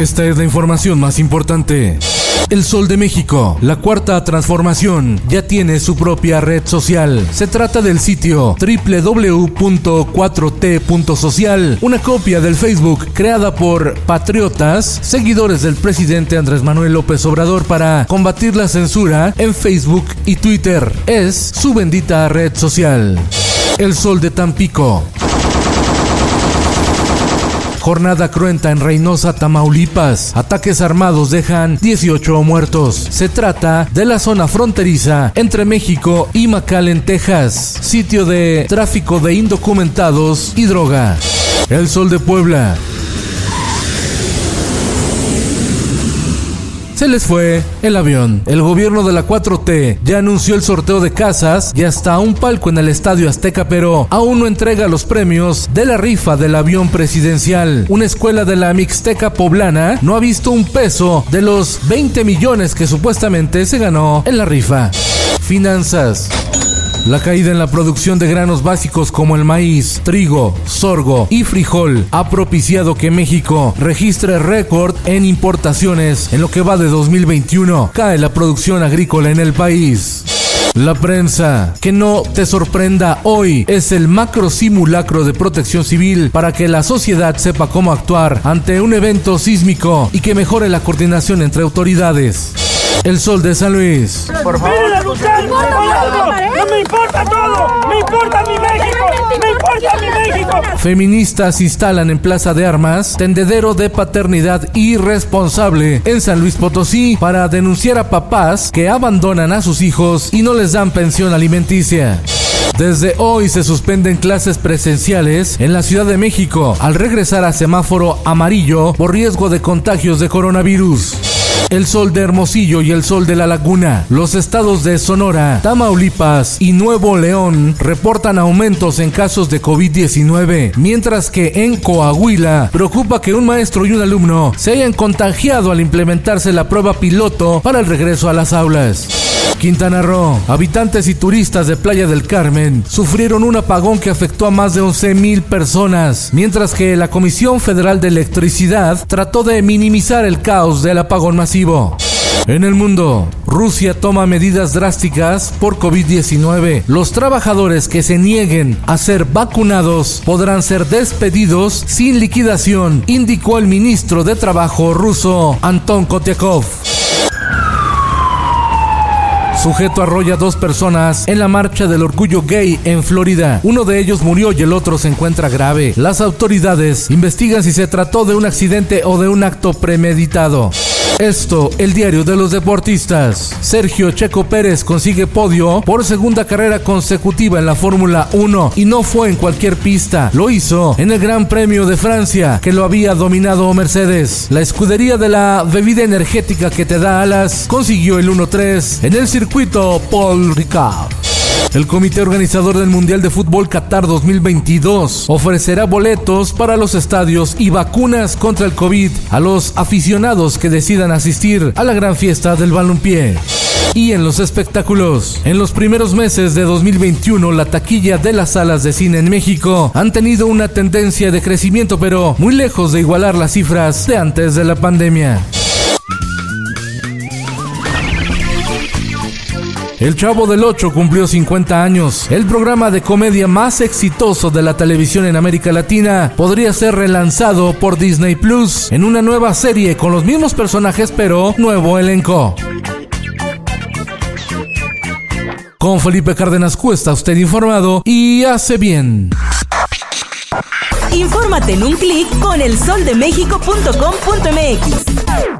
Esta es la información más importante. El Sol de México, la cuarta transformación, ya tiene su propia red social. Se trata del sitio www.4t.social, una copia del Facebook creada por patriotas, seguidores del presidente Andrés Manuel López Obrador para combatir la censura en Facebook y Twitter. Es su bendita red social. El Sol de Tampico, Jornada cruenta en Reynosa, Tamaulipas. Ataques armados dejan 18 muertos. Se trata de la zona fronteriza entre México y McAllen, Texas, sitio de tráfico de indocumentados y droga. El Sol de Puebla. Se les fue el avión. El gobierno de la 4T ya anunció el sorteo de casas y hasta un palco en el Estadio Azteca, pero aún no entrega los premios de la rifa del avión presidencial. Una escuela de la Mixteca poblana no ha visto un peso de los 20 millones que supuestamente se ganó en la rifa. Finanzas. La caída en la producción de granos básicos como el maíz, trigo, sorgo y frijol ha propiciado que México registre récord en importaciones en lo que va de 2021. Cae la producción agrícola en el país. La prensa, que no te sorprenda hoy, es el macro simulacro de protección civil para que la sociedad sepa cómo actuar ante un evento sísmico y que mejore la coordinación entre autoridades. El Sol de San Luis. Por favor. Importa todo! ¡Me importa mi México! ¡Me importa mi México! Feministas instalan en Plaza de Armas tendedero de paternidad irresponsable en San Luis Potosí para denunciar a papás que abandonan a sus hijos y no les dan pensión alimenticia. Desde hoy se suspenden clases presenciales en la Ciudad de México al regresar a semáforo amarillo por riesgo de contagios de coronavirus el sol de Hermosillo y el sol de la Laguna. Los estados de Sonora, Tamaulipas y Nuevo León reportan aumentos en casos de COVID-19, mientras que en Coahuila preocupa que un maestro y un alumno se hayan contagiado al implementarse la prueba piloto para el regreso a las aulas. Quintana Roo, habitantes y turistas de Playa del Carmen sufrieron un apagón que afectó a más de 11 mil personas, mientras que la Comisión Federal de Electricidad trató de minimizar el caos del apagón masivo. En el mundo, Rusia toma medidas drásticas por COVID-19. Los trabajadores que se nieguen a ser vacunados podrán ser despedidos sin liquidación, indicó el ministro de Trabajo ruso Anton Kotyakov. Sujeto arrolla dos personas en la marcha del orgullo gay en Florida. Uno de ellos murió y el otro se encuentra grave. Las autoridades investigan si se trató de un accidente o de un acto premeditado. Esto, el diario de los deportistas. Sergio Checo Pérez consigue podio por segunda carrera consecutiva en la Fórmula 1 y no fue en cualquier pista. Lo hizo en el Gran Premio de Francia, que lo había dominado Mercedes. La escudería de la bebida energética que te da alas consiguió el 1-3 en el circuito Paul Ricard. El comité organizador del Mundial de Fútbol Qatar 2022 ofrecerá boletos para los estadios y vacunas contra el COVID a los aficionados que decidan asistir a la gran fiesta del balompié. Y en los espectáculos, en los primeros meses de 2021 la taquilla de las salas de cine en México han tenido una tendencia de crecimiento pero muy lejos de igualar las cifras de antes de la pandemia. El Chavo del Ocho cumplió 50 años. El programa de comedia más exitoso de la televisión en América Latina podría ser relanzado por Disney Plus en una nueva serie con los mismos personajes pero nuevo elenco. Con Felipe Cárdenas Cuesta, usted informado y hace bien. Infórmate en un clic con elsoldemexico.com.mx.